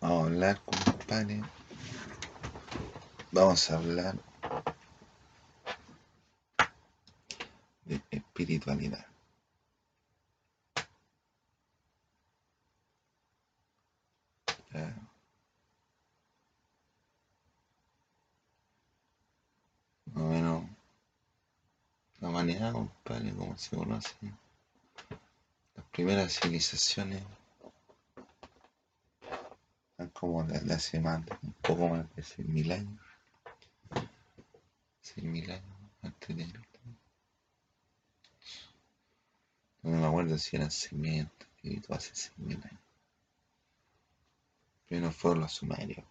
Vamos a hablar, compadre. Vamos a hablar de espiritualidad. Más o menos la humanidad, compadre, como se conoce. Las primeras civilizaciones como desde hace más, de- un poco más de 6.000 años. 6.000 años antes de Cristo. No me acuerdo si eran 6.000 antes de Cristo, hace 6.000 años. Primero fueron los sumerios.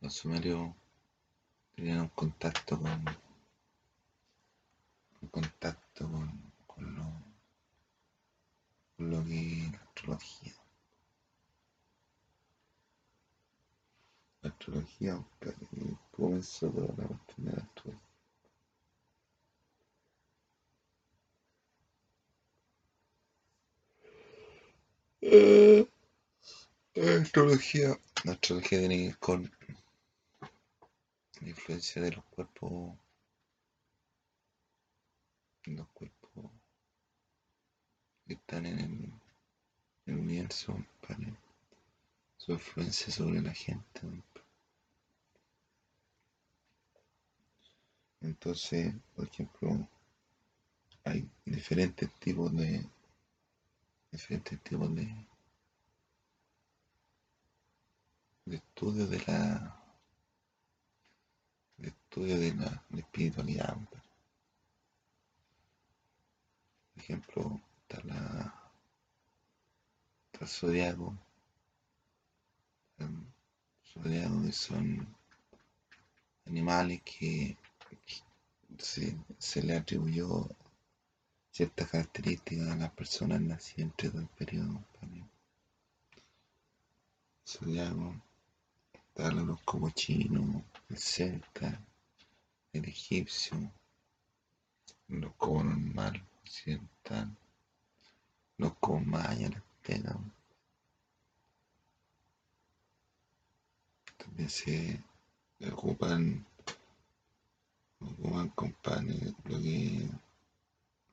Los sumerios tenían un contacto con un contacto con, con lo, con lo que es la astrología. La astrología compadre, y comenzó toda la cuestión de astrología. Eh, astrología, la astrología tiene con la influencia de los cuerpos, los cuerpos que están en el, en el universo, su influencia sobre la gente. Entonces, por ejemplo, hay diferentes tipos de diferentes tipos de, de estudio de la de estudio de la, de espiritualidad. Por ejemplo, está la está el zodiaco, zodiaco que son animales que se, se le atribuyó ciertas características a las personas nacidas entre dos periodos. Zodiaco, el horóscopo chino, el celta, el egipcio, el horóscopo normal, occidental, los horóscopo maya, el azteca. También se ocupan, ocupan compadre, lo que es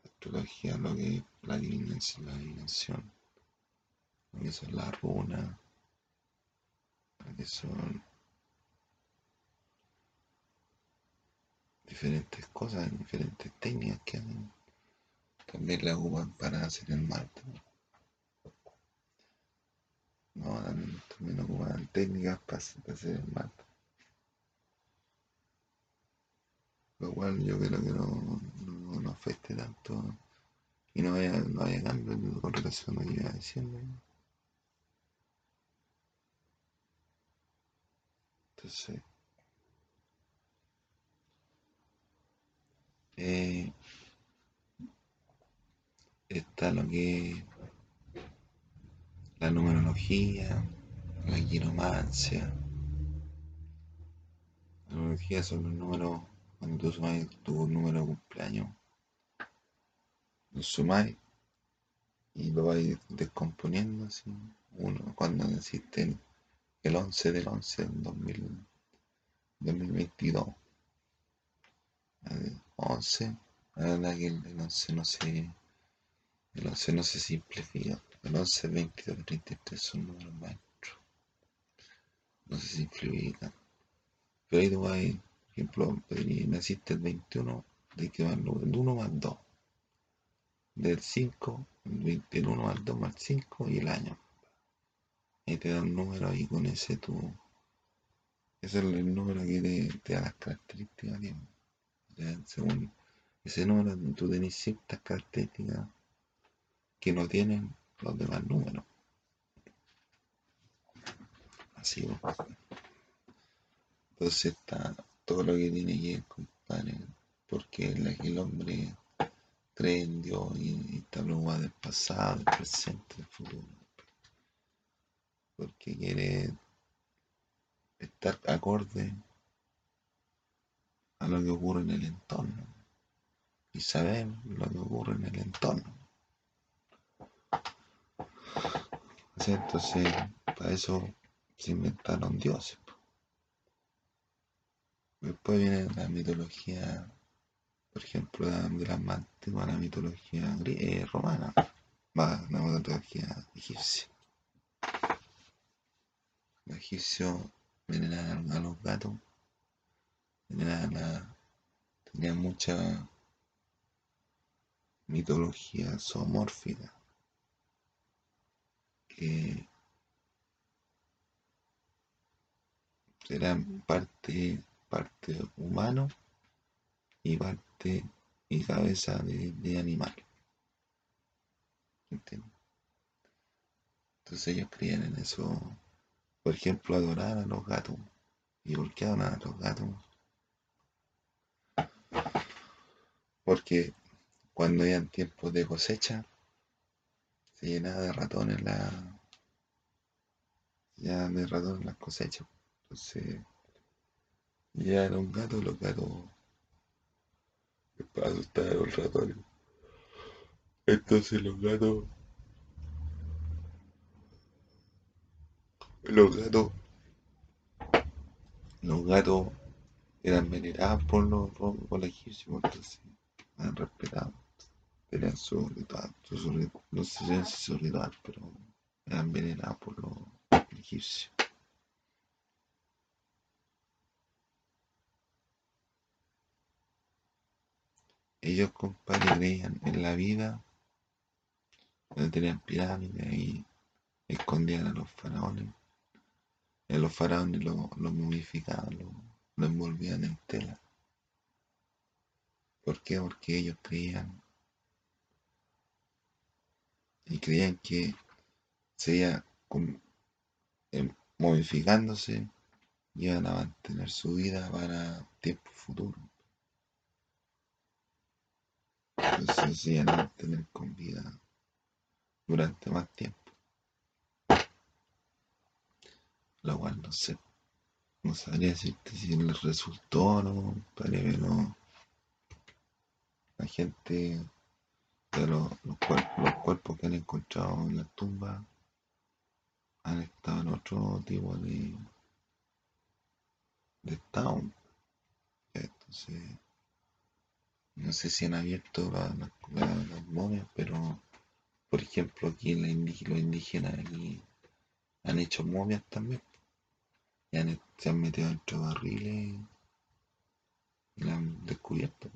astrología, lo que es la adivinación, la adivinación, lo que son las runas, lo que son diferentes cosas, diferentes técnicas que hacen. También la ocupan para hacer el mal. también. No, también, también ocupan técnicas para hacer el mal. Lo cual yo creo que no, no, afecte tanto y no haya, no haya cambio con relación a lo que iba diciendo. Entonces, eh, está lo que la numerología, la quiromancia. La numerología son los números, cuando tú sumas tu número de cumpleaños, sumáis y lo vais descomponiendo así. Uno, cuando naciste el 11 del 11 del 2000, 2022. El 11, la verdad que el, el 11 no se, el 11 no se simplifica. El 11, 22, 33 son números maestros. No se simplifican. Pero ahí tú vas, ejemplo, podrías- naciste el 21, de que va el 1 más 2. Del 5, el 20, el 1 más 2 más 5 y el año. Ahí te da un número y con ese tú. Ese es el número que te, da las características, según ese número, tú tenés ciertas características que no tienen los demás números. Así. Entonces está todo lo que tiene que compadre, porque el hombre cree en Dios y, está preocupado del pasado, del presente, del futuro. Porque quiere estar acorde a lo que ocurre en el entorno y saber lo que ocurre en el entorno. Entonces, para eso se inventaron dioses. Después viene la mitología, por ejemplo, de la más antigua, la mitología eh, romana, la mitología egipcia. Los egipcios veneraban a los gatos, veneraban a, tenían mucha mitología zoomórfica que eran parte, parte humano y parte y cabeza de, animal. ¿Entiendes? Entonces ellos creían en eso. Por ejemplo, adorar a los gatos. ¿Y por qué adorar a los gatos? Porque cuando hayan tiempos de cosecha, se llenaba de ratones la. ya de ratones las cosechas. Entonces, ya los gatos. para asustar a los ratones. Entonces los gatos. Los gatos. Los gatos eran venerados por los, por los egipcios, entonces eran respetados tenían su ritual, su, no sé si su ritual, pero eran venerados por los egipcios. Ellos, compadre, creían en la vida, donde tenían pirámides y escondían a los faraones. Y a los faraones los lo momificaban, los lo envolvían en tela. ¿Por qué? Porque ellos creían y creían que seguía eh, modificándose iban a mantener su vida para tiempo futuro. Entonces se iban a mantener con vida durante más tiempo. Lo cual no sé, no sabría decirte si les resultó o no, no. La gente los, cuerpos, que han encontrado en la tumba han estado en otro tipo de, de estado. Entonces, no sé si han abierto las momias, pero por ejemplo aquí la los indígenas aquí han hecho momias también. Se han metido dentro de barriles y la han descubierto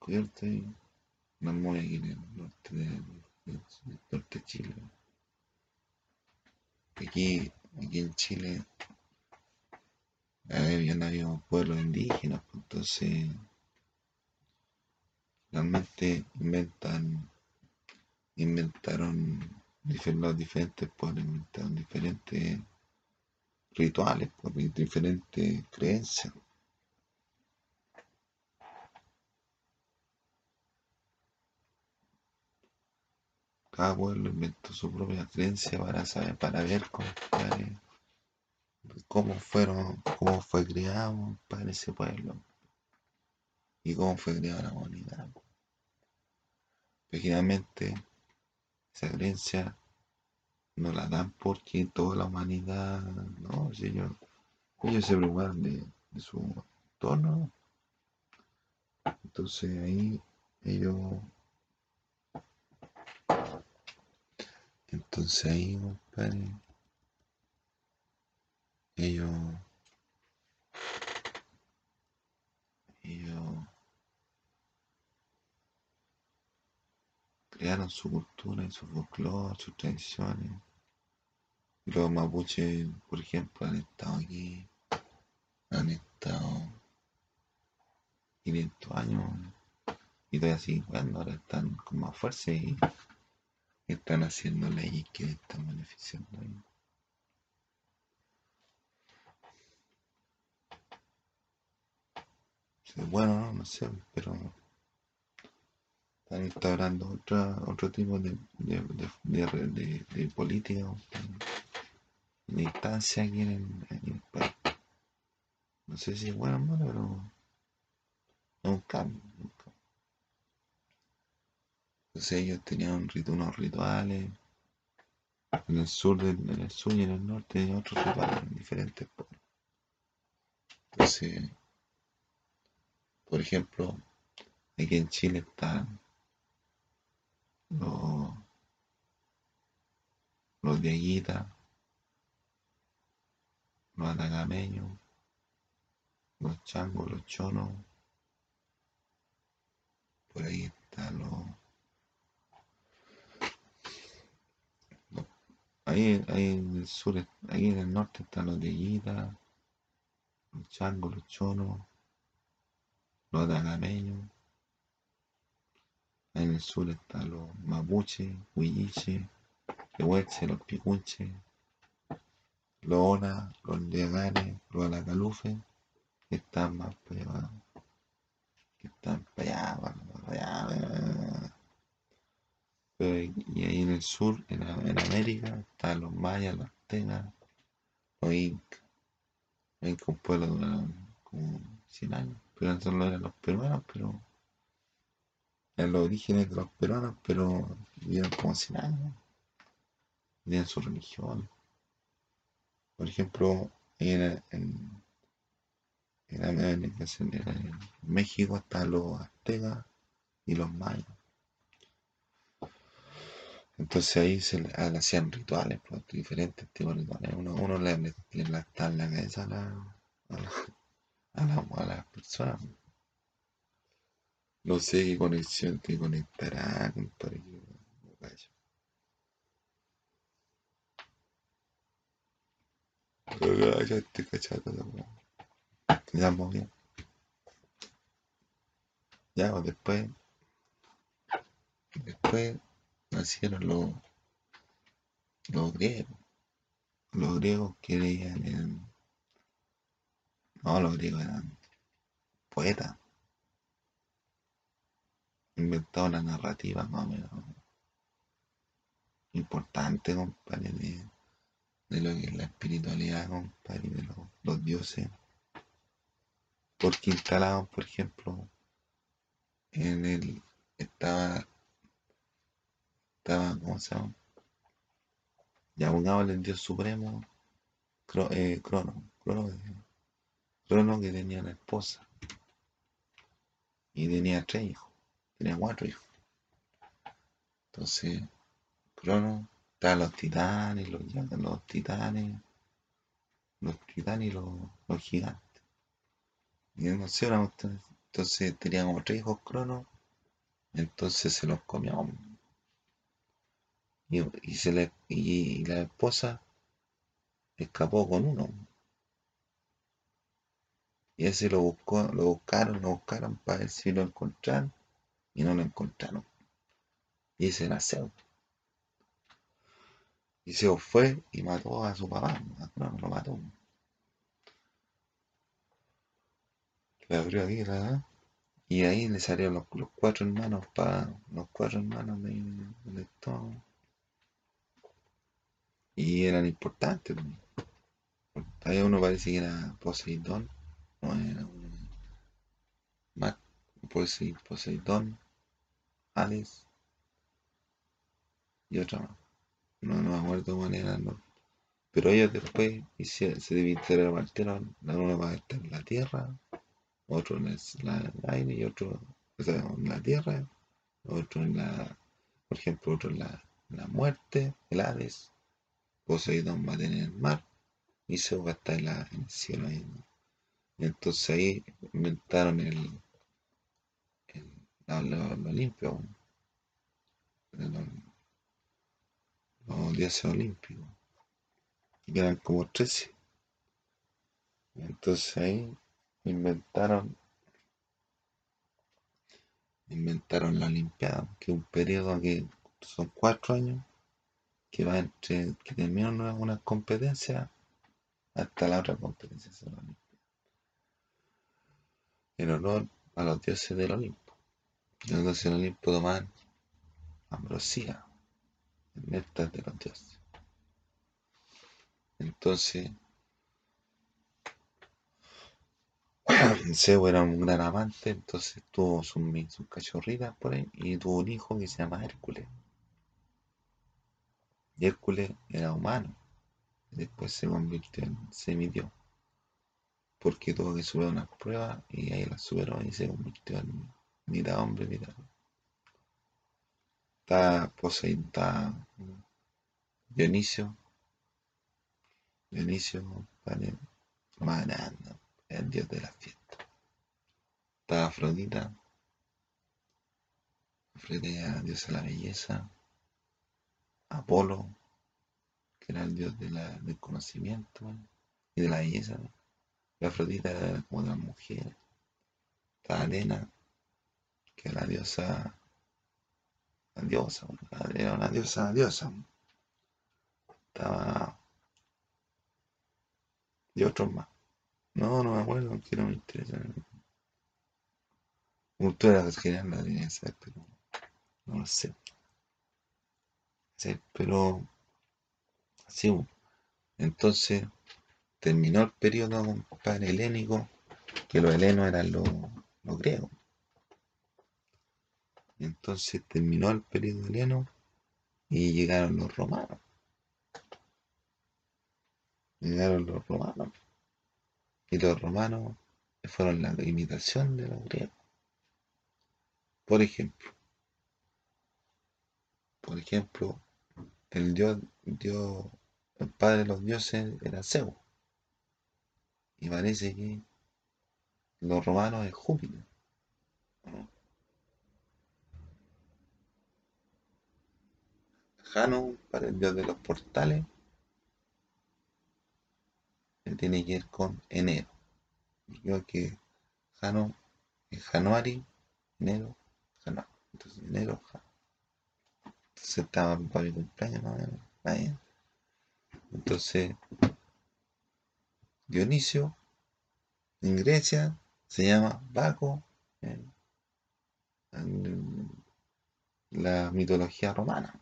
descubierto y una muy aquí en el norte de, norte de Chile. Aquí en Chile habían habido pueblos indígenas, pues, entonces realmente inventan, inventaron los diferentes pueblos, inventaron diferentes rituales, pues, diferentes creencias. cada pueblo inventó su propia creencia para saber, para ver cómo, fueron, cómo fue creado para ese pueblo y cómo fue creada la humanidad. Originalmente esa creencia no la dan porque toda la humanidad, no, ellos, ellos se preocupan de, de su entorno. Entonces ahí ellos Entonces ahí, compadre, ellos, ellos crearon su cultura y su folclore, sus tradiciones. Los mapuches, por ejemplo, han estado aquí, han estado 500 años y todavía así, bueno, ahora están con más fuerza y están haciendo leyes que están beneficiando a Bueno, no, sé, pero están instaurando otra, otro tipo de, de, de, política, de instancia aquí en, el país. No sé si es bueno o malo, pero es un cambio. Entonces ellos tenían unos rituales. En el sur, en el sur y en el norte tenían otros rituales en diferentes pueblos. Entonces, por ejemplo, aquí en Chile están los, los Aguita, los atagameños, los changos, los chonos. Por ahí están los Ahí, ahí en el sur, ahí en el norte están los de Guida, los changos, los chonos, los dagameños. En el sur están los mapuches, huilliches, rehueches, los picunches, los onas, los leganes, los alacalufes, que están más para allá, que están para allá, para allá, y ahí en el sur, en, América, están los mayas, los aztecas, los incas. Los incas un pueblo duraron como 100 años, solo eran los peruanos, pero eran los orígenes de los peruanos, pero vivieron como 100 años. Tenían su religión. Por ejemplo, en, en, en México están los aztecas y los mayas. Entonces ahí se le, hacían rituales, pues, diferentes tipos de rituales. Uno, uno le, le, le la cabeza a la, a la, la, a la persona. No sé qué conexión te conectará, compadre. Ya estoy cachado, ya bien. Ya, pues después, después nacieron los, los griegos. Los griegos querían en... No, los griegos eran poetas. Inventaron una narrativa más o menos importante, compadre, de, de lo que es la espiritualidad, compadre, de los, dioses. Porque instalaban, por ejemplo, en el estaba estaba, ¿cómo se llama? Ya pongámosle el dios supremo, eh, Crono, Crono, Crono que tenía una esposa y tenía tres hijos, tenía cuatro hijos. Entonces, Crono, estaban los titanes, los, los titanes, los titanes y los, gigantes. Y no sé, entonces tenía como tres hijos Crono, entonces se los comió y, le, y la esposa escapó con uno. Y ese lo buscó, lo buscaron, lo buscaron para ver si lo encontraron y no lo encontraron. Y ese era Zeus. Y Zeus fue y mató a su papá, no, lo mató. Le abrió aquí la y ahí le salieron los, cuatro hermanos para los cuatro hermanos de, de, y eran importantes. Hay uno parece que era Poseidón, no era uno más Poseidón, Hades y otro más. No, no me acuerdo cuál era, no. Pero ellos después se, se repartieron, uno va a estar en la tierra, otro en el, aire y otro en la tierra, otro en la, por ejemplo, otro en la, la muerte, el Hades, Poseidón va a tener el mar y se va a estar en, el cielo. Ahí. Entonces ahí inventaron el, el lo, limpio, los, dioses olímpicos, y eran como 13. Entonces ahí inventaron inventaron la Olimpiada, que es un periodo que son cuatro años que va entre que termina una, competencia hasta la otra competencia en honor a los dioses del Olimpo. Los dioses del Olimpo toman ambrosía, el néctar de los dioses. Entonces, Zeus era un gran amante, entonces tuvo sus, sus cachorritas por ahí y tuvo un hijo que se llama Hércules. Y Hércules era humano. Después se convirtió en semidios. Porque tuvo que superar unas pruebas y ahí las superó y se convirtió en mitad hombre, mitad. Está poseído, está Dionisio. Dionisio, vale, el dios de la fiesta. Está Afrodita. Afrodita era diosa de la belleza. Apolo, que era el dios del conocimiento y de la belleza. Afrodita era como las mujeres. Está Atena, que era la diosa. La diosa, era una diosa, diosa. Estaba. Y otros más. No, no me acuerdo, que no me interesa. Cultura general la debería saber, pero no lo sé. Sí, pero así, entonces terminó el periodo compadre helénico, que los helenos eran los, los griegos. Entonces terminó el periodo heleno y llegaron los romanos. Llegaron los romanos. Y los romanos fueron la imitación de los griegos. Por ejemplo, por ejemplo, el dios, dios, el padre de los dioses era Zeus. Y parece que los romanos es Júpiter. Jano, para el dios de los portales, tiene que ir con enero. Yo que Jano es Januari, enero, Jano. Entonces enero, Jano. Entonces estaba para mi cumpleaños. Entonces, Dionisio, en Grecia, se llama Baco, en, la mitología romana.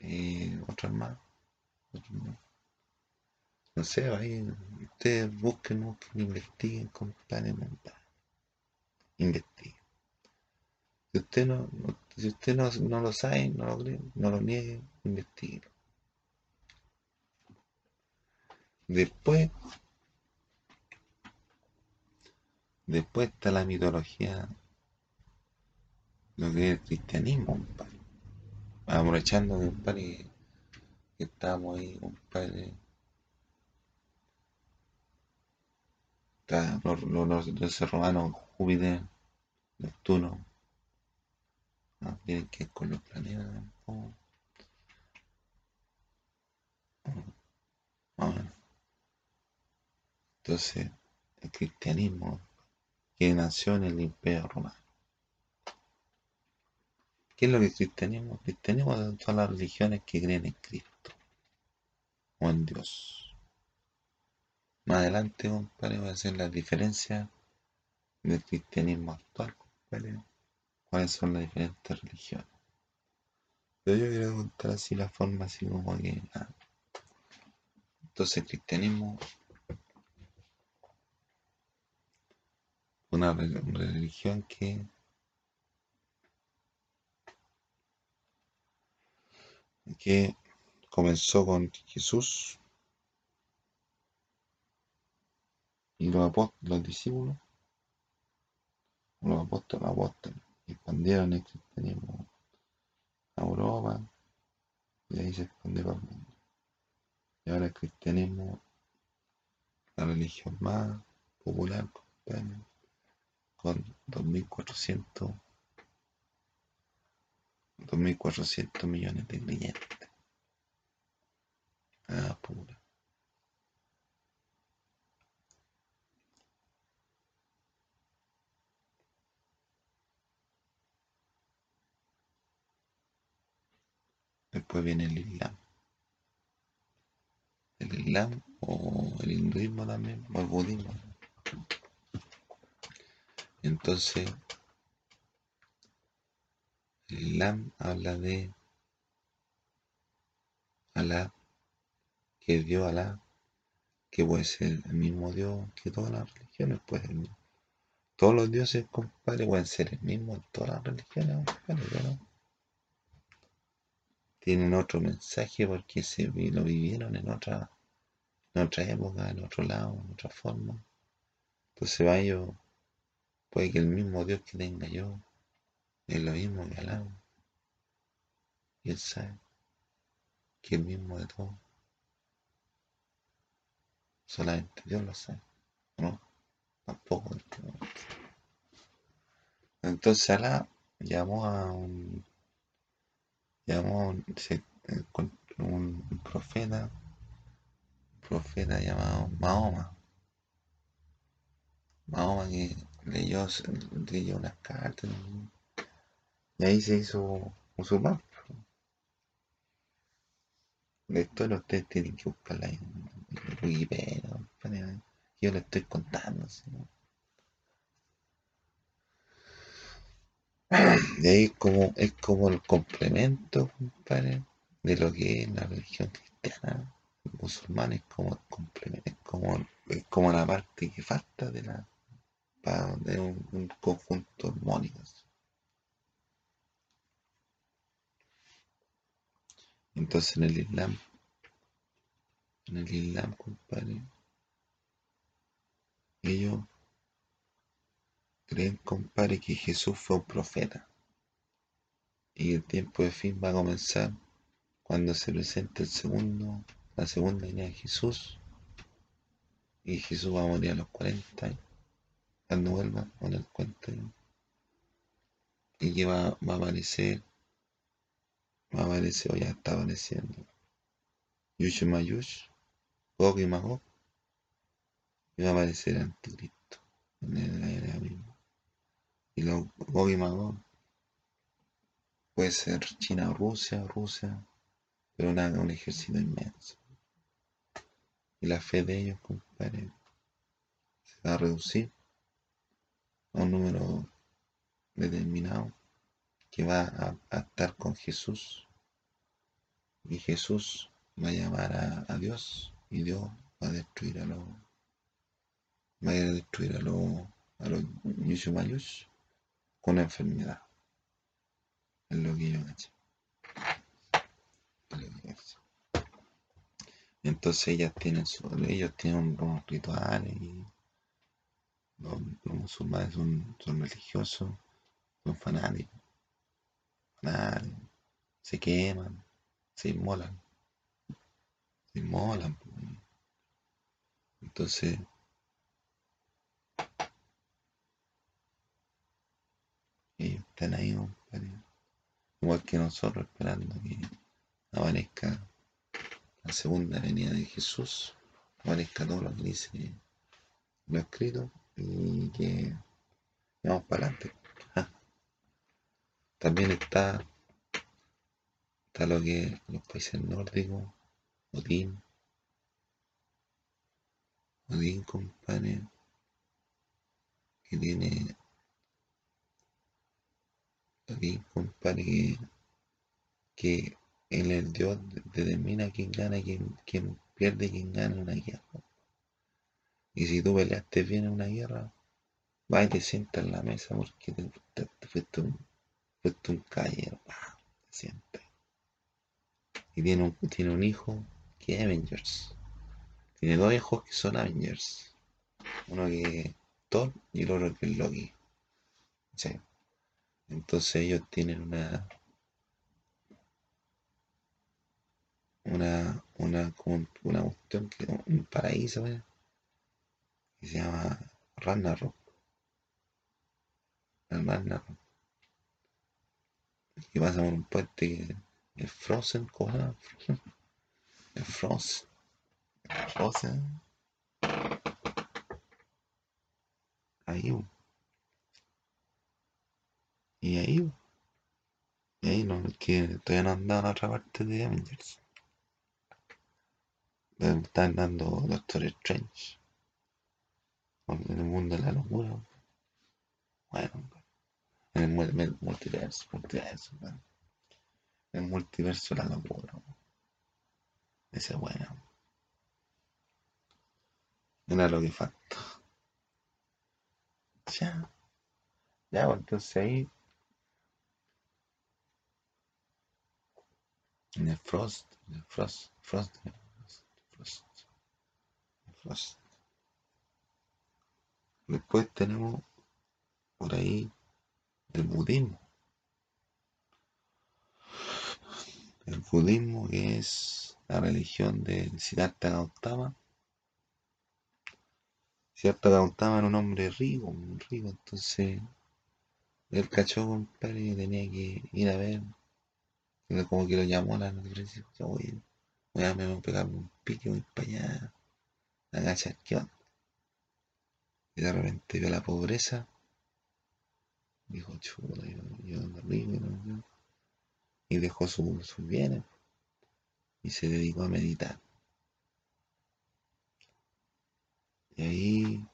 y otras más, No sé, ahí ustedes busquen, busquen, investiguen, compadre, investiguen. Si usted no, si usted no, no, lo sabe, no lo no lo niegue, investigue. Después, después está la mitología, lo que es el cristianismo, compadre aprovechando que, compadre, que estamos ahí, compadre. Está los, los, los romanos, Júpiter, Neptuno. No, tienen que con los planetas. ¿no? Entonces, el cristianismo que nació en el imperio romano. ¿Qué es lo que es cristianismo? Cristianismo de todas las religiones que creen en Cristo o en Dios. Más adelante, compadre, voy a hacer la diferencia del cristianismo actual, compadre. ¿Cuáles son las diferentes religiones? Pero yo quiero contar así la forma, así como que. Ah. Entonces, cristianismo. Una religión que que comenzó con Jesús y los, apóstoles, los discípulos, los apóstoles, apóstoles, expandieron el cristianismo a Europa y ahí se expandió por el mundo. Y ahora el cristianismo, la religión más popular, con 2400 2.400 millones de clientes. Ah. Después viene el Islam. El Islam o el hinduismo también, o el budismo. Entonces, el Islam habla de Alá, que es Dios Alá, que puede ser el mismo Dios que todas las religiones, pues todos los dioses, compadre, pueden ser el mismo en todas las religiones, compadre, tienen otro mensaje porque se lo vivieron en otra, en otra época, en otro lado, en otra forma. Entonces va yo, puede que el mismo Dios que tenga yo es lo mismo que Alá. Y él sabe que el mismo de todo. Solamente Dios lo sabe. ¿No? Tampoco. Entonces Alá llamó a un llamó a un, un profeta, un profeta llamado Mahoma. Mahoma que leyó, leyó unas cartas y ahí se hizo musulmán. La historia ustedes tienen que buscarla en Wikipedia, yo le estoy contando. Y ahí como, es como el complemento, compadre, de lo que es la religión cristiana. musulmán es como el complemento, es como, es como la parte que falta de la de un, un conjunto armónico. Entonces en el Islam, en el Islam, compadre, ellos creen, compadre, que Jesús fue un profeta. Y el tiempo de fin va a comenzar cuando se presente el segundo, la segunda línea de Jesús. Y Jesús va a morir a los 40 años. Cuando vuelva, con el cuento. Y que va, va a aparecer va a aparecer o ya está apareciendo Yush Mayush, Gog y Magog, y va a aparecer anticristo en el aire. Y Gog y Magog puede ser China Rusia, Rusia, pero una, un ejército inmenso. Y la fe de ellos, compadre, se va a reducir a un número determinado que va a, estar con Jesús. Y Jesús va a llamar a, Dios y Dios va a destruir a los va a destruir a los a los una enfermedad. Es lo que yo entonces ellas tienen su, ellos tienen unos rituales y los, musulmanes son, son religiosos son fanáticos. Se queman, se inmolan, se inmolan. Entonces, ellos están ahí, igual que nosotros esperando que aparezca la segunda venida de Jesús, aparezca todo lo que dice lo escrito y que vamos para adelante. También está, está lo que los países nórdicos, Odín, Odín, compadre, que tiene, Odín, compadre, que, que él el Dios determina quién gana, quién, pierde, quién gana una guerra. Y si tú peleaste bien en una guerra, vas y te sientas en la mesa porque te, te fuiste un puesto un caballero, siempre. Y tiene un, tiene un hijo que es Avengers. Tiene dos hijos que son Avengers. Uno que es Thor y el otro que es Loki. Entonces ellos tienen una una una una cuestión que un paraíso ¿eh? que se llama Ragnarok. Ragnarok y pasa por un puente que es Frozen, ¿cómo Es Frozen. Frozen. Ahí. Y ahí. Y ahí no, que todavía no han dado a otra parte de Avengers. Están dando Doctor Strange. En el mundo de la locura. Bueno, en el, multiverso, multiverso, El multiverso la locura. Ese es bueno. Era lo que falta. Ya. Ya, pues, entonces ahí. En el Frost. Frost. Frost. Frost. Después tenemos por ahí el budismo. El budismo que es la religión de Siddhartha Gautama. Siddhartha Gautama era un hombre rico, un rico, entonces el cachó, compadre, que tenía que ir a ver. Como que lo llamó a la noticia. Oye, voy a, me pegar un pique, voy para allá. Agachar, ¿qué onda? Y de repente vio la pobreza. Dijo, chulo, yo, yo ¿no? y dejó sus bienes y se dedicó a meditar. Y ahí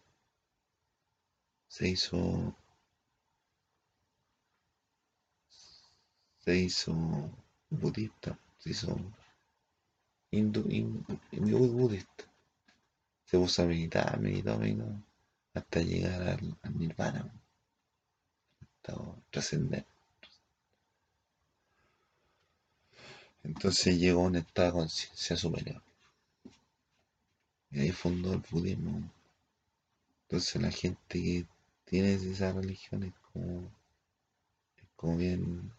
se hizo se hizo budista, se hizo hindu, budista. Se puso a meditar, meditó, meditó, hasta llegar al, al nirvana, trascender. Entonces llegó a un estado de conciencia superior. Y ahí fundó el budismo. Entonces la gente que tiene esa religión es como, como bien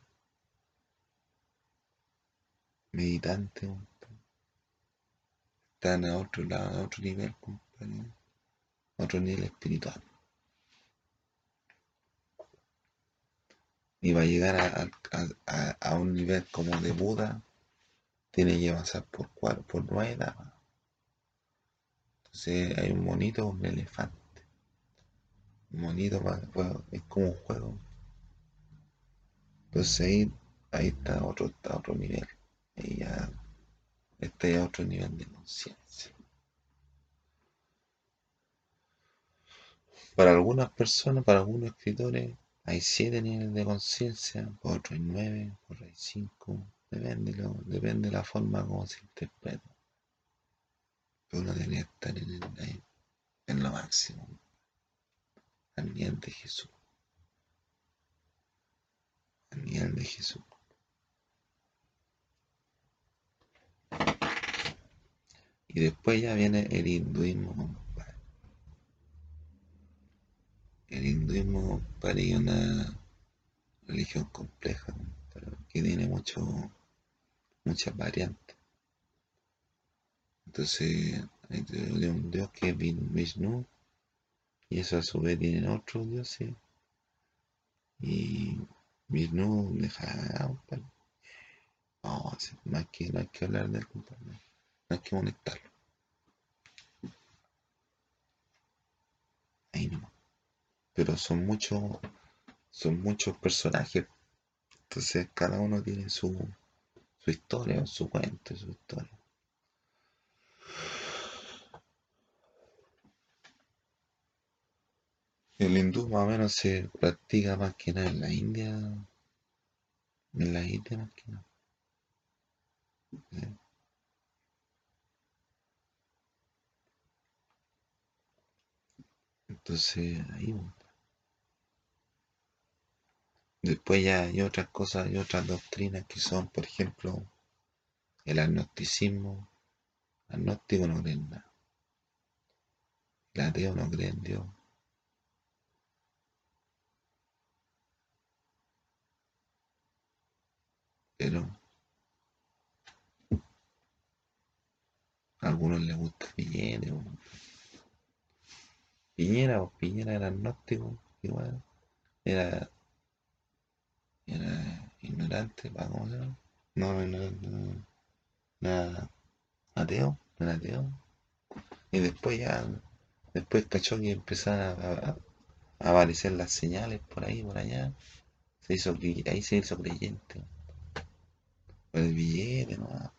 meditante, Están a otro lado, a otro nivel, compadre. A otro nivel espiritual. Y va a llegar a, a un nivel como de Buda, tiene que pasar por, cuatro, por nueve etapas. Entonces hay un monito, un elefante. Un monito es como un juego. Entonces ahí, ahí está otro, está otro nivel. Ahí ya está ya otro nivel de conciencia. Para algunas personas, para algunos escritores, hay siete niveles de conciencia, por otros hay nueve, por otros hay cinco, Depende, depende de la forma como se interpreta. Pero uno debería estar en, en lo máximo. Al nivel de Jesús. Al nivel de Jesús. Y después ya viene el hinduismo, El hinduismo, para una religión compleja, que tiene mucho muchas variantes. Entonces, hay un dios que es Vishnu, y eso a su vez tienen otros dioses. Y Vishnu deja. No, no hay que, no hay que hablar del compadre, no hay que conectarlo. Ahí no. Pero son muchos, son muchos personajes. Entonces cada uno tiene su, su historia, su cuento, su historia. El hindú más o menos se practica más que nada en la India, en la India más que nada. Entonces, ahí Después ya hay otras cosas, hay otras doctrinas que son, por ejemplo, el agnosticismo. Agnóstico no cree en nada. El ateo no cree en Dios. Pero a algunos les gusta Piñera. Piñera, Piñera era agnóstico, igual. Era era ignorante, ¿cómo se llama? No, ignorante, no, nada ateo, no era ateo. Y después ya, después cachó que empezaron a, aparecer las señales por ahí, por allá. Se hizo, ahí se hizo creyente. El billete, no.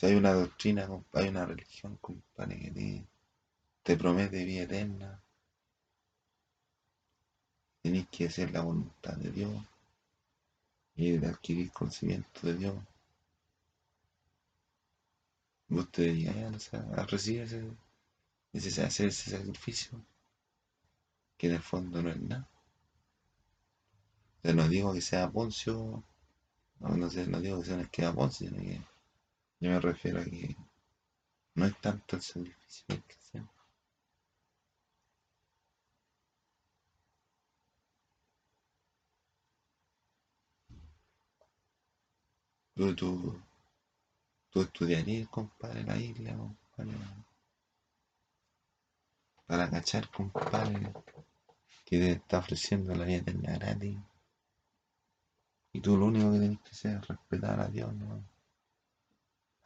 Si hay una doctrina, hay una religión, compadre, que te, te promete vida eterna Tenéis que hacer la voluntad de Dios y adquirir conocimiento de Dios. ¿Vos te dedicas a, recibir ese, hacer ese sacrificio? Que en el fondo no es nada. O no digo que sea Poncio, no, sé, no digo que sea una esquema Poncio, sino que yo me refiero a que no es tanto el sacrificio que hacemos. Tú, tú, estudiarías, compadre, la isla, compadre. Para cachar, compadre, que te está ofreciendo la vida eterna gratis. Y tú lo único que tienes que hacer es respetar a Dios, ¿no?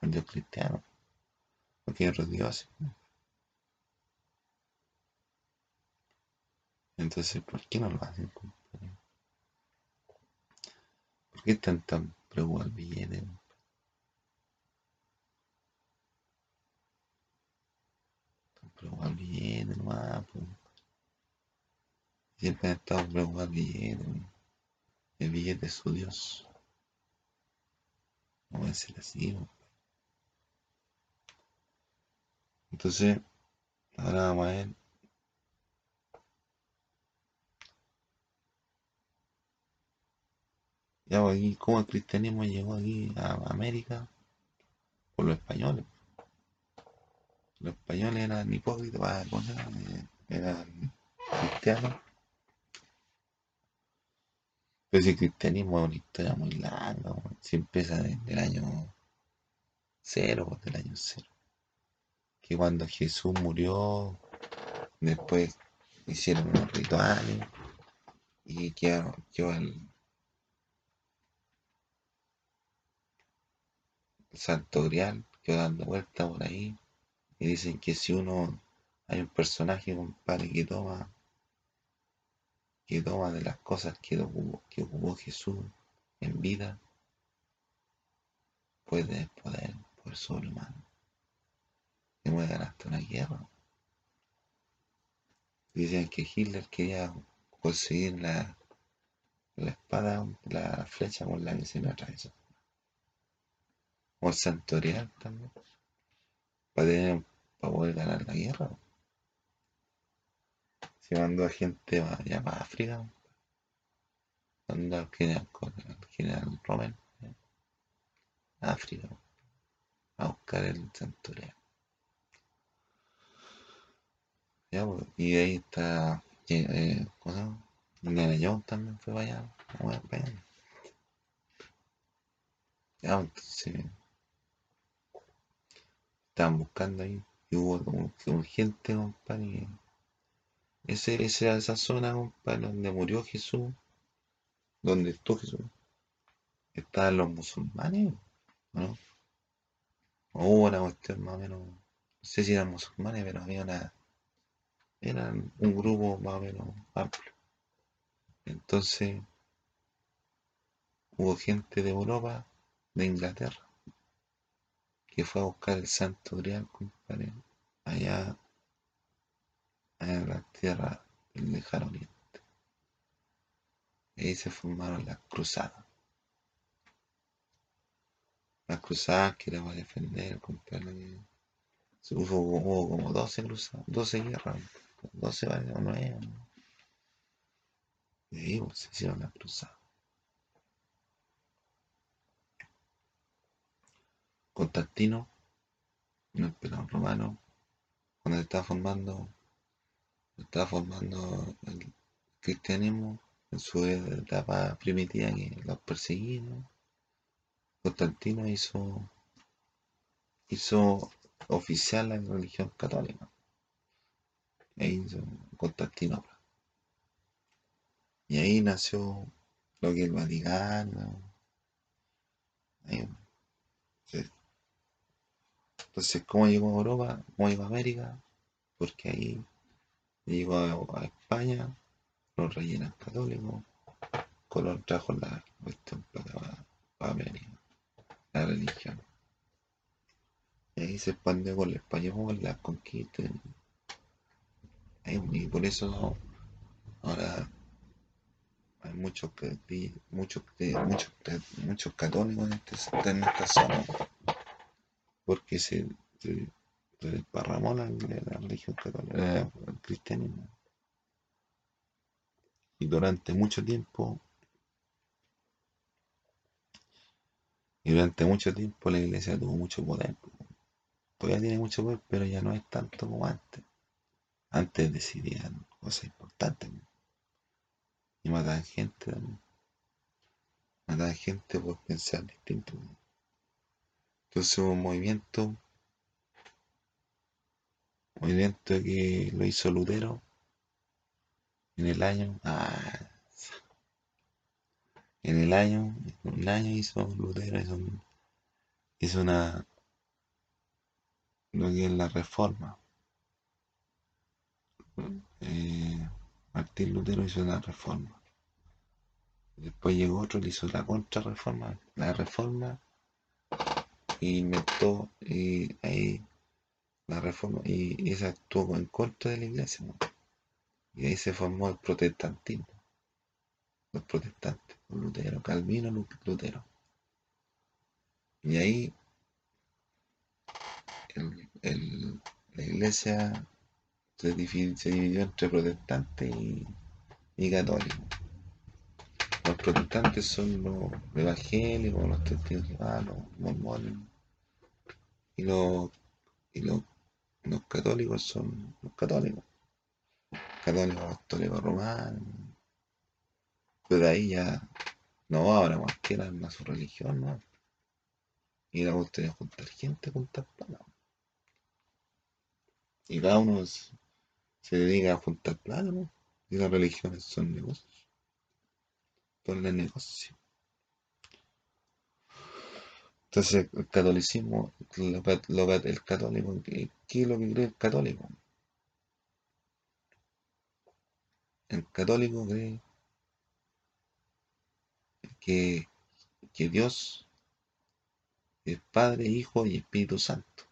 Al Dios cristiano. Porque hay otros dioses. Entonces, ¿por qué no lo hacen? ¿Por qué están tan preocupados billete? Están preocupados el billete nomás. Siempre han estado preocupados el billete, el billete es su Dios. No va a ser así, ¿no? Entonces, ahora vamos a ver. Ya, pues, aquí, ¿cómo el cristianismo llegó aquí a América? Por los españoles. Los españoles eran hipócritas, eh, eran cristianos pero si el cristianismo es una historia muy larga, si empieza desde el año cero, del año cero. Que cuando Jesús murió, después hicieron unos rituales y quedó, el, Santo Grial, quedó dando vueltas por ahí. Y dicen que si uno, hay un personaje, compadre, que toma que toma de las cosas que ocupó, Jesús en vida, puede poder, poder sobrehumano, que puede hasta una guerra. Dicen que Hitler quería conseguir la, la espada, la flecha con la que se me atravesó. O santorial también. Para, poder ganar la guerra. Se mandó a gente allá para África. Mandó al general, al general África a buscar el santuario. Pues, y ahí está, eh, ¿cómo Indiana también fue para allá, para allá. Ya, pues, estaban buscando ahí, y hubo como que gente, compadre, ese, esa, esa zona, compadre, donde murió Jesús, donde estuvo Jesús, estaban los musulmanes, ¿no? O hubo una cuestión más o menos, no sé si eran musulmanes, pero había una, eran un grupo más o menos amplio. Entonces, hubo gente de Europa, de Inglaterra, que fue a buscar el Santo Grial, compadre, allá en la tierra del lejano oriente. Ahí se formaron las cruzadas. Las cruzadas que eran para defender, comprarle. Se hubo, hubo, como 12 cruzadas, 12 guerras, 12 o 9. Y ahí pues, se hicieron las cruzadas. Constantino, el emperador romano, cuando estaba formando estaba formando el cristianismo en su etapa primitiva que los perseguían. Constantino hizo, hizo oficial la religión católica. E hizo Constantinopla. Y ahí nació lo que el Vaticano. Entonces, ¿cómo llegó a Europa? ¿Cómo llegó a América? Porque ahí Llegó a, España, los reyes católicos, Colón trajo la cuestión para, América, la religión. Y ahí se expandió con el español, las conquistas. Y por eso ahora hay muchos muchos muchos muchos católicos en, este, en esta zona porque se Estoy, estoy la, religión católica, eh, el cristianismo. Y durante mucho tiempo, y durante mucho tiempo la iglesia tuvo mucho poder. Todavía tiene mucho poder, pero ya no es tanto como antes. Antes decidían cosas importantes. Y mataban gente también. Mataban gente por pensar distinto. Entonces hubo un movimiento, movimiento que lo hizo Lutero en el año, ah, en el año, un año hizo Lutero, hizo, hizo una, lo que es la reforma. Eh, Martín Lutero hizo una reforma. Después llegó otro y hizo la contrarreforma. La reforma inventó y ahí la reforma y esa actuó en contra de la iglesia. Y ahí se formó el protestantismo. Los protestantes, Lutero, Calvino, Lutero. Y ahí la iglesia se dividió, entre protestantes y, católicos. Los protestantes son los evangélicos, los testigos los mormones. Y los, y los, católicos son los católicos. Católicos católicos romanos. Pero ahí ya no ahora cualquiera a su religión, ¿no? Y la gustaría juntar gente, juntar plata. Y cada uno se dedica a juntar plata. Y las religiones son negocios. Por el negocio. Entonces, el catolicismo, el católico, ¿qué, es lo que cree el católico? El católico cree que, que Dios es Padre, Hijo y Espíritu Santo.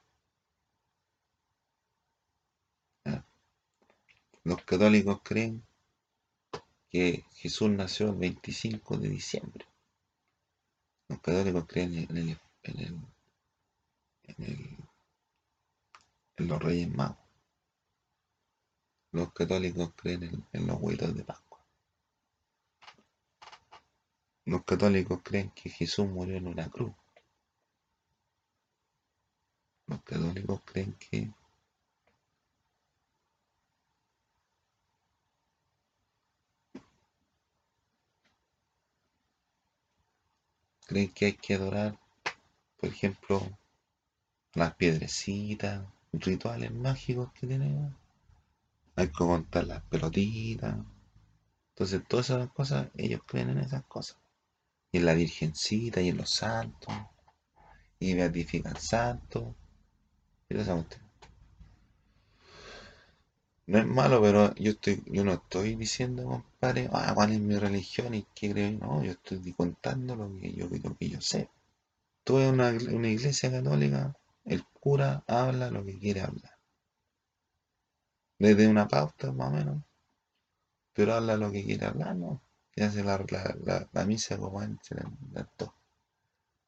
Los católicos creen que Jesús nació el 25 de diciembre. Los católicos creen en, el, en, el, en, los Reyes Magos. Los católicos creen en, los huevos de Pascua. Los católicos creen que Jesús murió en una cruz. Los católicos creen que creen que hay que adorar, por ejemplo, las piedrecitas, rituales mágicos que tenemos. Hay que contar las pelotitas. Entonces, todas esas cosas, ellos creen en esas cosas. Y en la virgencita y en los santos. Y beatifican santos. Y eso no es malo, pero yo estoy, yo no estoy diciendo, compadre, ah, cuál es mi religión y qué creo. No, yo estoy contando lo que yo, lo que yo sé. Tú en una, una iglesia católica, el cura habla lo que quiere hablar. Desde una pauta, más o menos. Pero habla lo que quiere hablar, ¿no? Y hace la, la, la, misa como antes,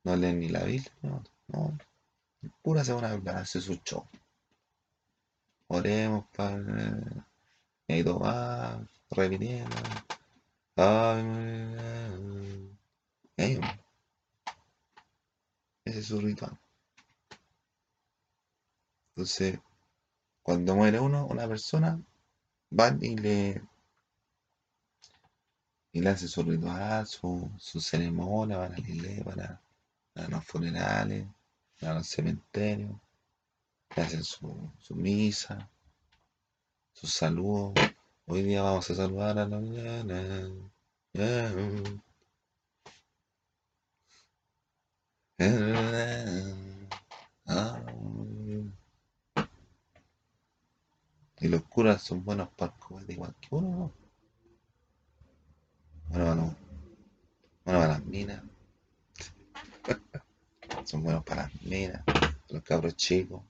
No lee ni la Biblia, no. El cura se va a hablar, hace su show. Oremos, Padre. Y repitiendo. Ese es su ritual. Entonces, cuando muere uno, una persona, van y le y le hace su ritual, su, su ceremonia, van a la iglesia, van a, los funerales, van a los cementerios, hacen su, su misa, su saludo. Hoy día vamos a saludar a la mañana. Y los curas son buenos para el igual que uno, ¿no? Bueno, bueno, bueno para las minas. son buenos para las minas, los cabros chicos.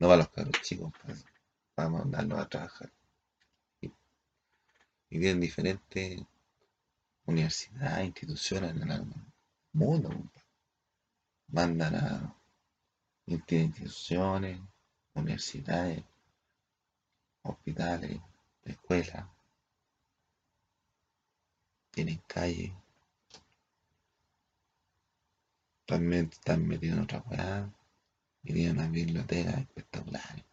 No va los carros chicos, pues, vamos a mandarlos a trabajar. Y, tienen diferentes universidades, instituciones en el mundo. Mandan a, instituciones, universidades, hospitales, escuelas, tienen calles. También están metidos en otra weá. Y tienen una biblioteca espectacular.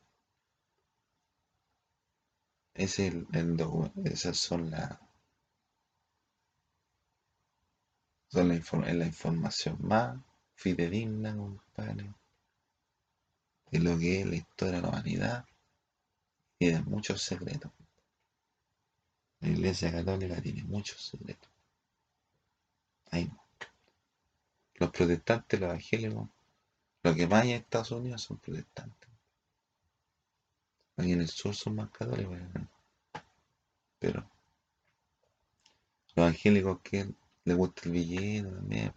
Es el, el esas son las son la, la información más fidedigna, compadre, de lo que es la historia de la humanidad y de muchos secretos. La Iglesia Católica tiene muchos secretos. Hay los protestantes, los evangélicos, lo que más hay en Estados Unidos son protestantes. Aquí en el sur son más católicos. Pero los evangélicos que les gusta el billete también,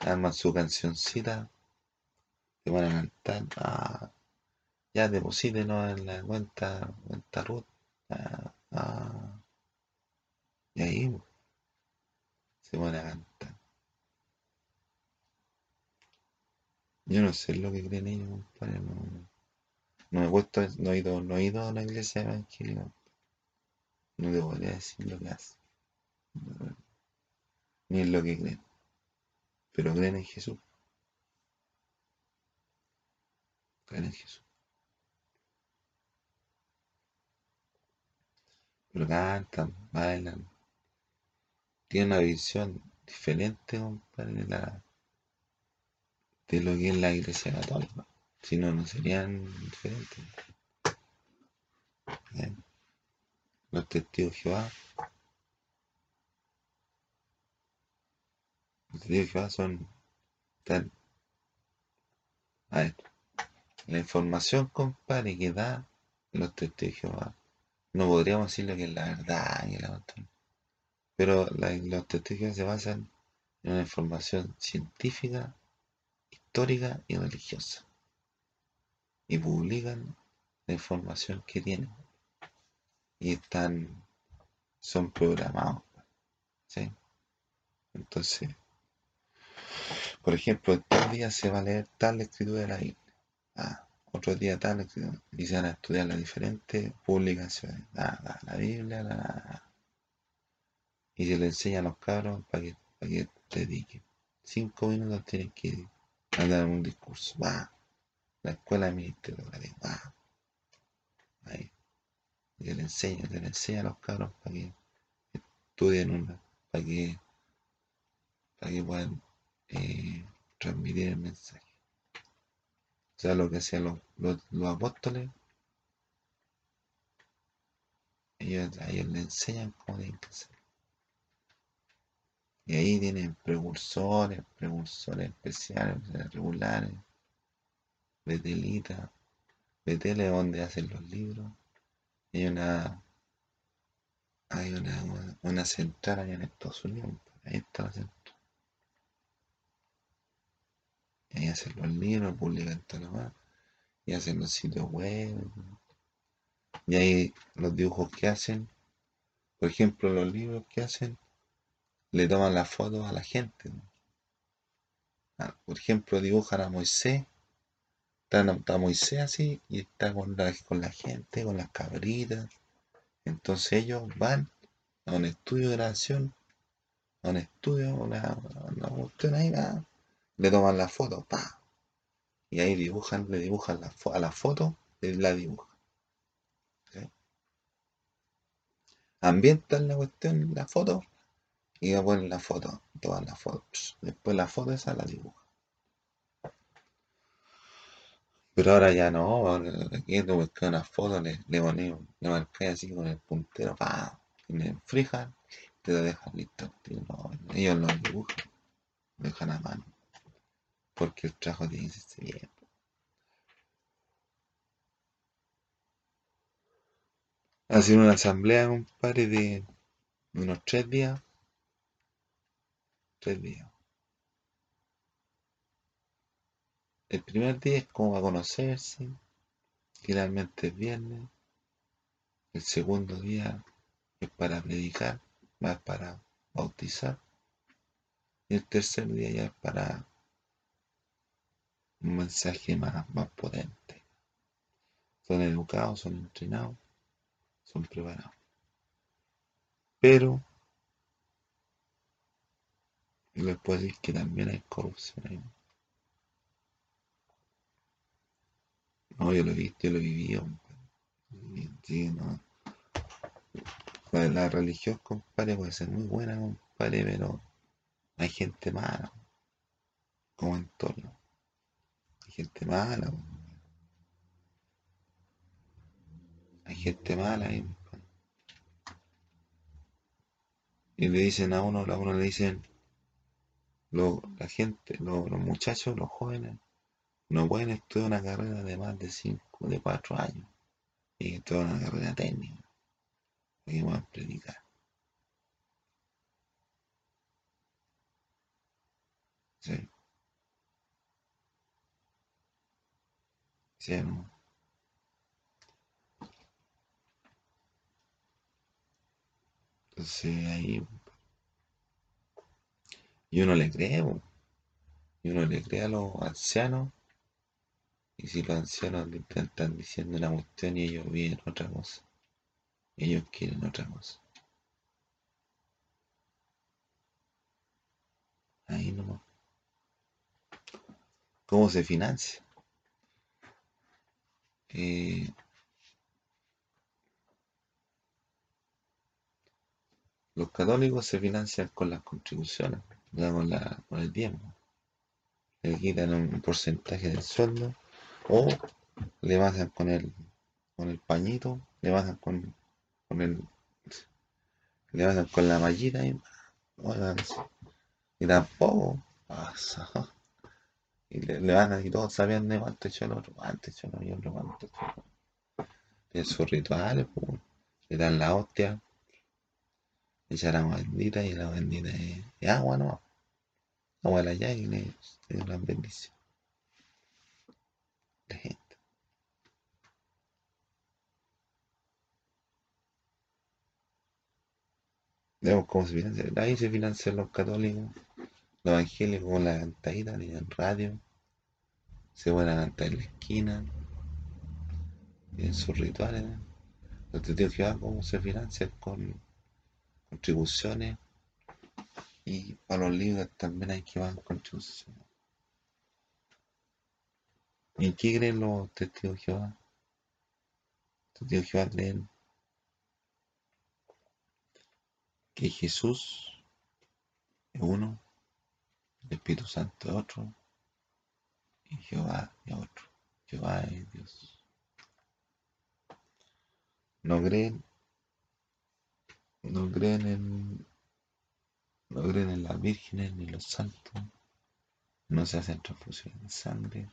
arman su cancioncita que van a cantar. Ah, ya deposítenos en la cuenta, cuenta Ruth. Ah, ah. Y ahí se van a cantar. Yo no sé lo que creen ellos, compadre. No he puesto, no he ido, no he ido a una iglesia evangélica. No te podría decir lo que hace. Ni en lo que creen. Pero creen en Jesús. Creen en Jesús. Pero cantan, bailan. Tienen una visión diferente, compadre, la, de lo que es la iglesia católica. Si no, no serían diferentes. Los testigos de Jehová. Los testigos de Jehová son tan. A ver, la información, compadre, que da los testigos de Jehová. No podríamos decir lo que es la verdad y la Pero los testigos se basan en una información científica histórica y religiosa. Y publican la información que tienen. Y están, son programados. ¿sí? Entonces, por ejemplo, tal día se va a leer tal escritura de la Biblia. Ah, otro día tal escritura. Y se van a estudiar las diferentes publicaciones. Ah, la Biblia, la, y se le enseña a los cabros para que, para que dediquen. Cinco minutos tienen que a dar un discurso. Va. La escuela de ministerio Va. Ahí. Y le enseña, le enseña a los cabros para que estudien una, para que, para que puedan eh, transmitir el mensaje. O sea, lo que hacían los, los, apóstoles, ellos, a ellos les enseñan cómo tienen que hacer. Y ahí tienen precursores, precursores especiales, regulares, Betelita, Betele donde hacen los libros. Hay una hay una, una, central allá en Estados Unidos, ahí está la central. Ahí hacen los libros, publican todo lo más, y hacen los sitios web. Y ahí los dibujos que hacen, por ejemplo, los libros que hacen, le toman las fotos a la gente. Ah, por ejemplo, dibujan a Moisés, está, Moisés así y está con la, con la gente, con las cabritas. Entonces ellos van a un estudio de grabación, a un estudio, una, una ahí, le toman la foto, pa. Y ahí dibujan, le dibujan la, a la foto, la dibujan. Ambientan la cuestión, la foto, y a poner la foto, todas las fotos. Después la foto esa la dibuja. Pero ahora ya no, aquí tú buscas una foto, le, le pones, le marcas así con el puntero, pa, y le enfrijan, te lo dejan listo. ellos lo dibujan, lo dejan a mano. Porque el trabajo tiene que ser bien. Ha sido una asamblea, compadre, de unos tres días tres días. El primer día es como a conocerse, finalmente es viernes. El segundo día es para predicar, más para bautizar. Y el tercer día ya es para un mensaje más, más potente. Son educados, son entrenados, son preparados. Pero les puedo decir que también hay corrupción ahí. No, yo lo he visto, yo lo he vivido. Sí, no. La religión, compadre, puede ser muy buena, compadre, pero hay gente mala. Como en todo. Hay gente mala. Hay gente mala. Y le dicen a uno, a uno le dicen, la gente, los muchachos, los jóvenes, no pueden estudiar una carrera de más de 5, de 4 años. Y toda una carrera técnica. Aquí vamos a predicar. Sí. Sí, ¿no? Entonces ahí. Y uno le cree, y uno le cree a los ancianos y si los ancianos le están diciendo una cuestión y ellos viven otra cosa. Ellos quieren otra cosa. Ahí nomás. ¿Cómo se financia? Eh, los católicos se financian con las contribuciones, con, la, con el diezmo. Le quitan un porcentaje del sueldo o le bajan con el, con el pañito, le bajan con, con el, le bajan con la mallita y, y tampoco pasa. Y le, le bajan y todos sabían de cuánto echó el otro, cuánto echó el otro, cuánto echó sus rituales, le dan la hostia, le echan bendita y la bendita es, agua, ¿no? Agua la llave y le, le una bendición. gente. Vemos cómo se financia. Ahí se financian los católicos, los evangélicos con la cantadita en radio. Se van a cantar en la esquina. En sus rituales. Los testigos de cómo se financian con contribuciones. Y para los libros también hay que van contribuciones. ¿Y en qué creen los testigos de Jehová? Testigos de Jehová creen que Jesús es uno, el Espíritu Santo es otro, y Jehová es otro. Jehová es Dios. No creen, no creen en, no creen en las vírgenes ni los santos, no se hacen transfusiones de sangre,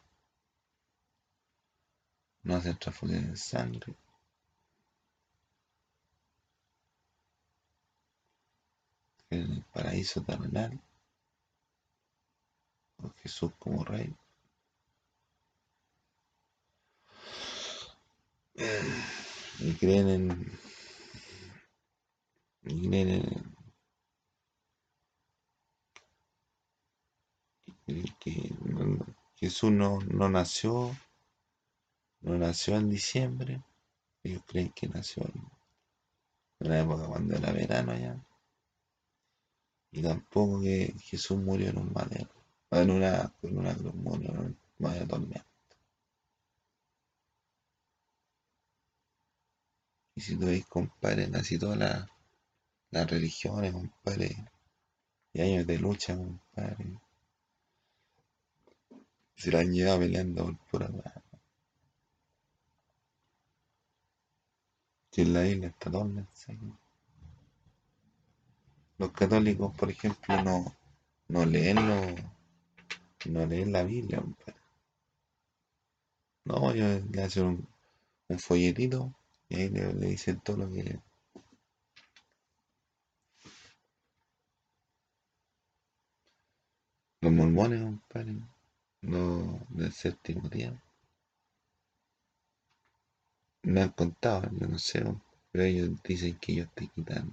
no hacen transfusiones de sangre, en el paraíso terrenal, con Jesús como Rey. Y creen en. Creen en. Que Jesús no, no nació, no nació en diciembre, ellos creen que nació en una época cuando era verano allá. Y tampoco que Jesús murió en un madero, en una, en una cruz, murió en un madero tormento. Y si tú veis, compadre, casi todas las, las religiones, compadre, y años de lucha, compadre, se la han llevado peleando por pura mano. Si en la isla está todo el mensaje. Los católicos, por ejemplo, no, no leen no leen la Biblia. No, ellos le hacen un, folletito y ahí le, le, dicen todo lo que los mormones, compadre, no del séptimo día. Me han contado, yo no sé, pero ellos dicen que ellos te quitan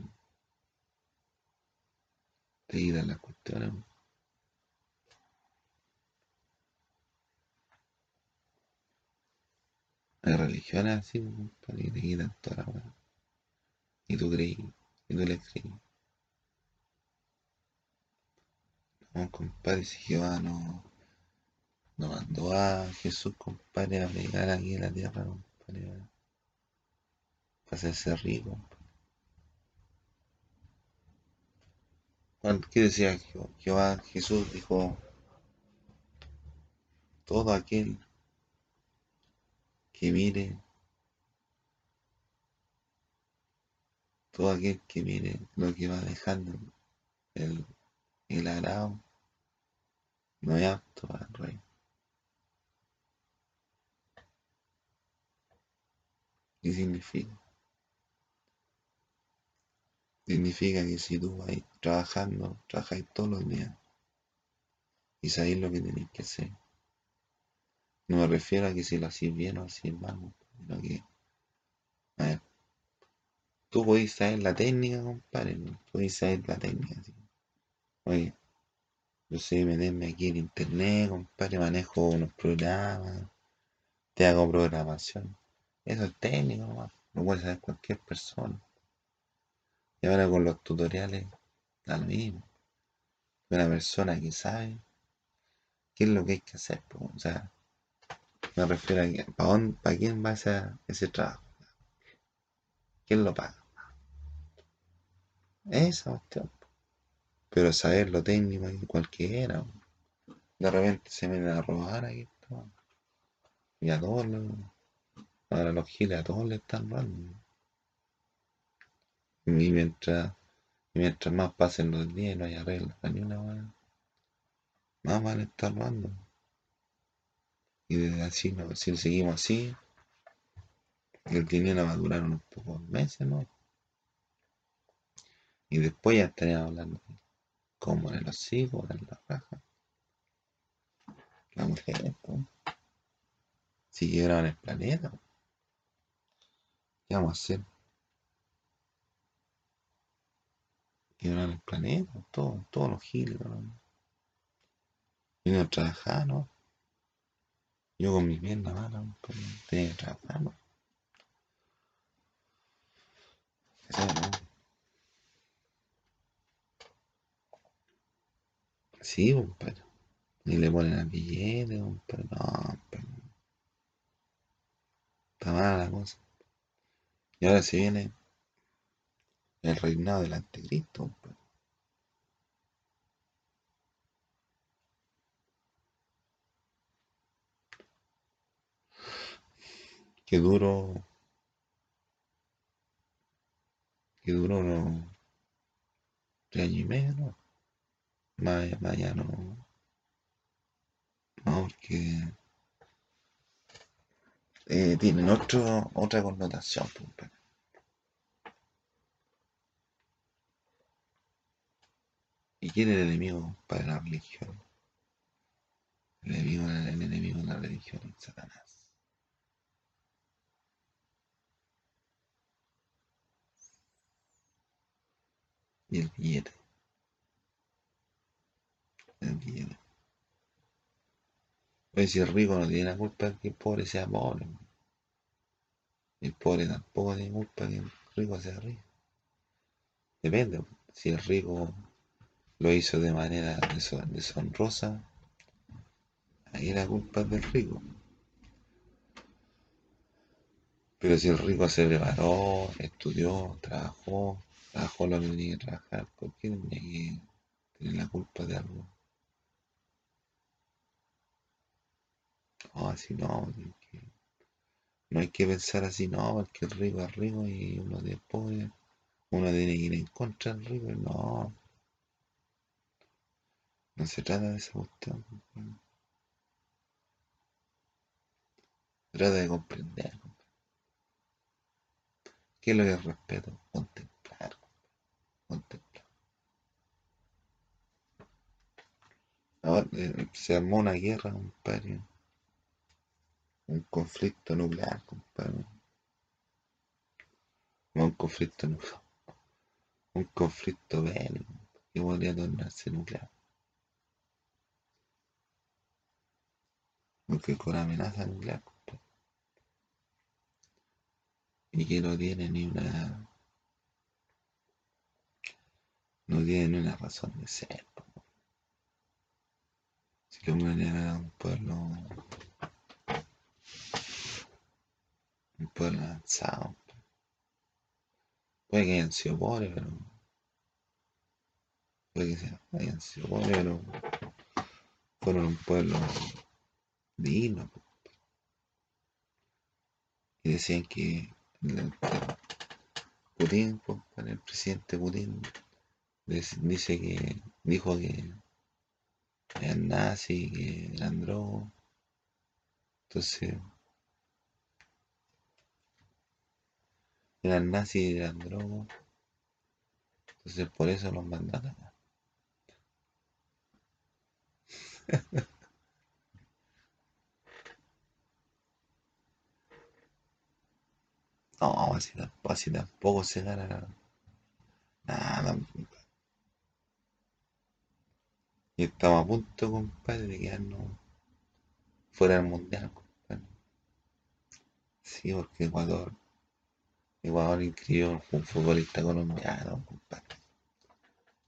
te quitan las cuestiones. Hay religiones así, y te quitan toda la weá. Y tú creí, y tú le creí. No, compadre, si Jehová no, mandó a Jesús, compadre, a llegar aquí en la tierra, compadre, hacerse rico. ¿Qué decía Jehová? Jesús dijo, todo aquel que mire, todo aquel que mire lo que va dejando el, el arao, no es apto para el rey. ¿Qué significa? Significa que si tú vas trabajando, trabajáis todos los días y sabéis lo que tenéis que hacer. No me refiero a que si lo hacéis bien o hacéis mal, sino que, a ver, tú podéis saber la técnica, compadre, podéis saber la técnica. ¿sí? Oye, yo sé meterme aquí en internet, compadre, manejo unos programas, te hago programación. Eso es técnico nomás, lo puede saber cualquier persona. Y ahora con los tutoriales, da mismo. Una persona que sabe qué es lo que hay que hacer, o sea, me refiero a que, ¿para, ¿para quién va ese, ese trabajo? ¿Quién lo paga? Esa cuestión. Pero saber lo técnico y cualquiera. De repente se viene a robar aquí. Y a todos los, ahora los giles a todos le están robando. Y mientras, mientras más pasen los días y no haya reglas ni una más van a estar robando. Y desde así, no, si seguimos así, el dinero va a durar unos pocos meses, ¿no? Y después ya estaríamos hablando de cómo en los hijos, en la raja. La mujer, pues. Si llegaran el planeta, ¿qué vamos a hacer? Llegaran el planeta, todos, todos los giles, ¿no? Vinieron a trabajar, ¿no? Yo con mi pierna mala, pues, tenía que trabajar, ¿no? Eso, ¿no? Sí, compadre. Ni le ponen al billete, compadre. No. Está mala la cosa. Y ahora se viene el reinado del anticristo, compadre. Qué duro. Qué duro, no. Tres años y medio, ¿no? Más, más no. Porque eh, tienen otro, otra connotación. ¿Y quién es el enemigo para la religión? El enemigo, el enemigo de la religión Satanás. Y el billete. El billete. Pues si el rico no tiene la culpa que el pobre sea pobre. El pobre tampoco tiene culpa que el rico sea rico. Depende. Si el rico lo hizo de manera deshonrosa, ahí la culpa es del rico. Pero si el rico se preparó, estudió, trabajó, trabajó lo que tenía que trabajar, ¿por qué tenía que tener la culpa de algo? No, así no, no hay que pensar así, no, porque el rico es rico y uno de pobre, uno tiene que ir en contra del rico, no. No se trata de esa cuestión. Se trata de comprender. ¿Qué es lo que es respeto? Contemplar. Contemplar. Eh, se armó una guerra, compadre. Un conflicto nuclear, compadre. No un conflicto nuclear. Un conflicto bélico que podría tornarse nuclear. Porque con amenaza compadre. y que no tiene ni una no tiene ni una razón de ser. Si que era un pueblo un pueblo avanzado. Puede que hayan sido pobres, pero puede que hayan sido pobres, pero fueron un pueblo digno. Y decían que el, Putin, el presidente Putin, dice que dijo que eran nazis, que eran drogos. Entonces, eran nazis y eran. Entonces, por eso los mandaron No, así, así tampoco se gana nada. Y estamos a punto, compadre, de quedarnos fuera del mundial, compadre. Sí, porque Ecuador, Ecuador inscribió un futbolista colombiano, compadre.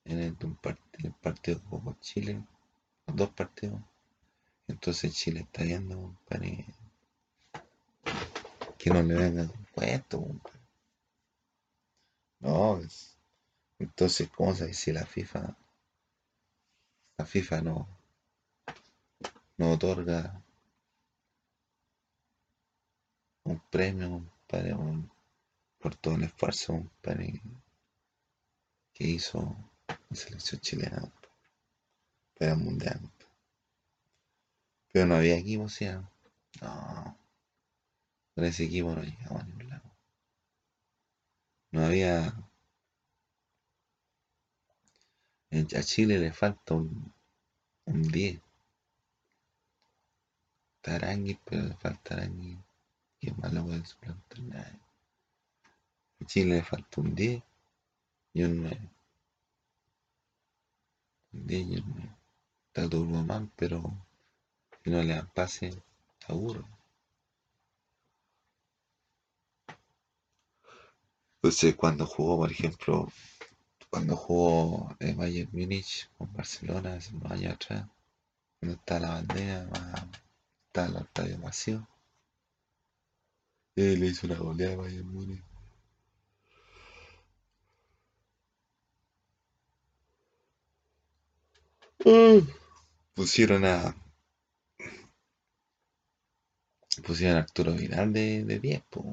En el, partido, el partido con Chile, los dos partidos. Entonces Chile está viendo, compadre, que no le venga con puesto, compadre. No, es, entonces, ¿cómo se dice la FIFA? La FIFA no, no otorga un premio para por todo el esfuerzo que hizo la selección chilena para el mundial. Pero no había equipo, o no, con ese equipo no llegamos a ningún lado. No había a Chile le falta un, un 10. Tarangui, pero le falta Arangui. ¿Quién más lo puede suplantar? A Chile le falta un 10 y un 9. Un 10 y un 9. Está Turbomán, pero si no le dan pase, seguro. Entonces, cuando jugó, por ejemplo, cuando jugó el Bayern Múnich con Barcelona hace unos años atrás, cuando está la bandera, está el estadio vacío. Y le hizo una goleada a Bayern Múnich. Pusieron a. Pusieron a Arturo Vidal de, de 10, pues.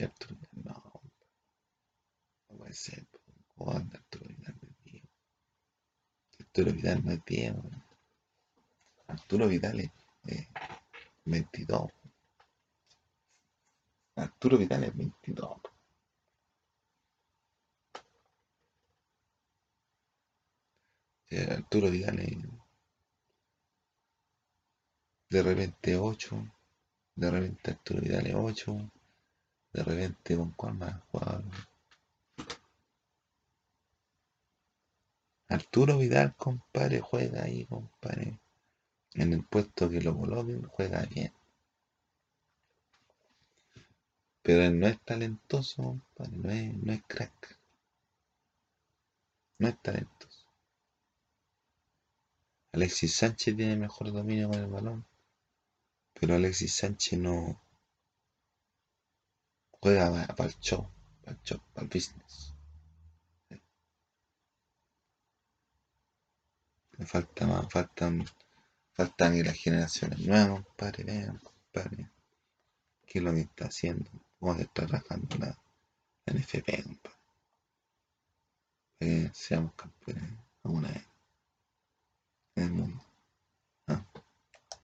Arturo no. No puede ser, ¿Cómo anda Arturo Vidal de 10? Arturo Vidal es 10, Arturo Vidal es 22. Arturo Vidal es 22. Arturo Vidal es de repente 8, de repente Arturo Vidal es 8, de repente con cuál más jugador. Arturo Vidal, compadre, juega ahí, compadre. En el puesto que lo coloquen, juega bien. Pero él no es talentoso, compadre, no es, no es crack. No es talentoso. Alexis Sánchez tiene mejor dominio con el balón. Pero Alexis Sánchez no juega para el show, para el show, para el business. falta más, faltan, faltan y las generaciones nuevas, compadre, vean, compadre, qué es lo que está haciendo, cómo se está trabajando la, NFP, compadre, para que seamos campeones alguna vez en el mundo.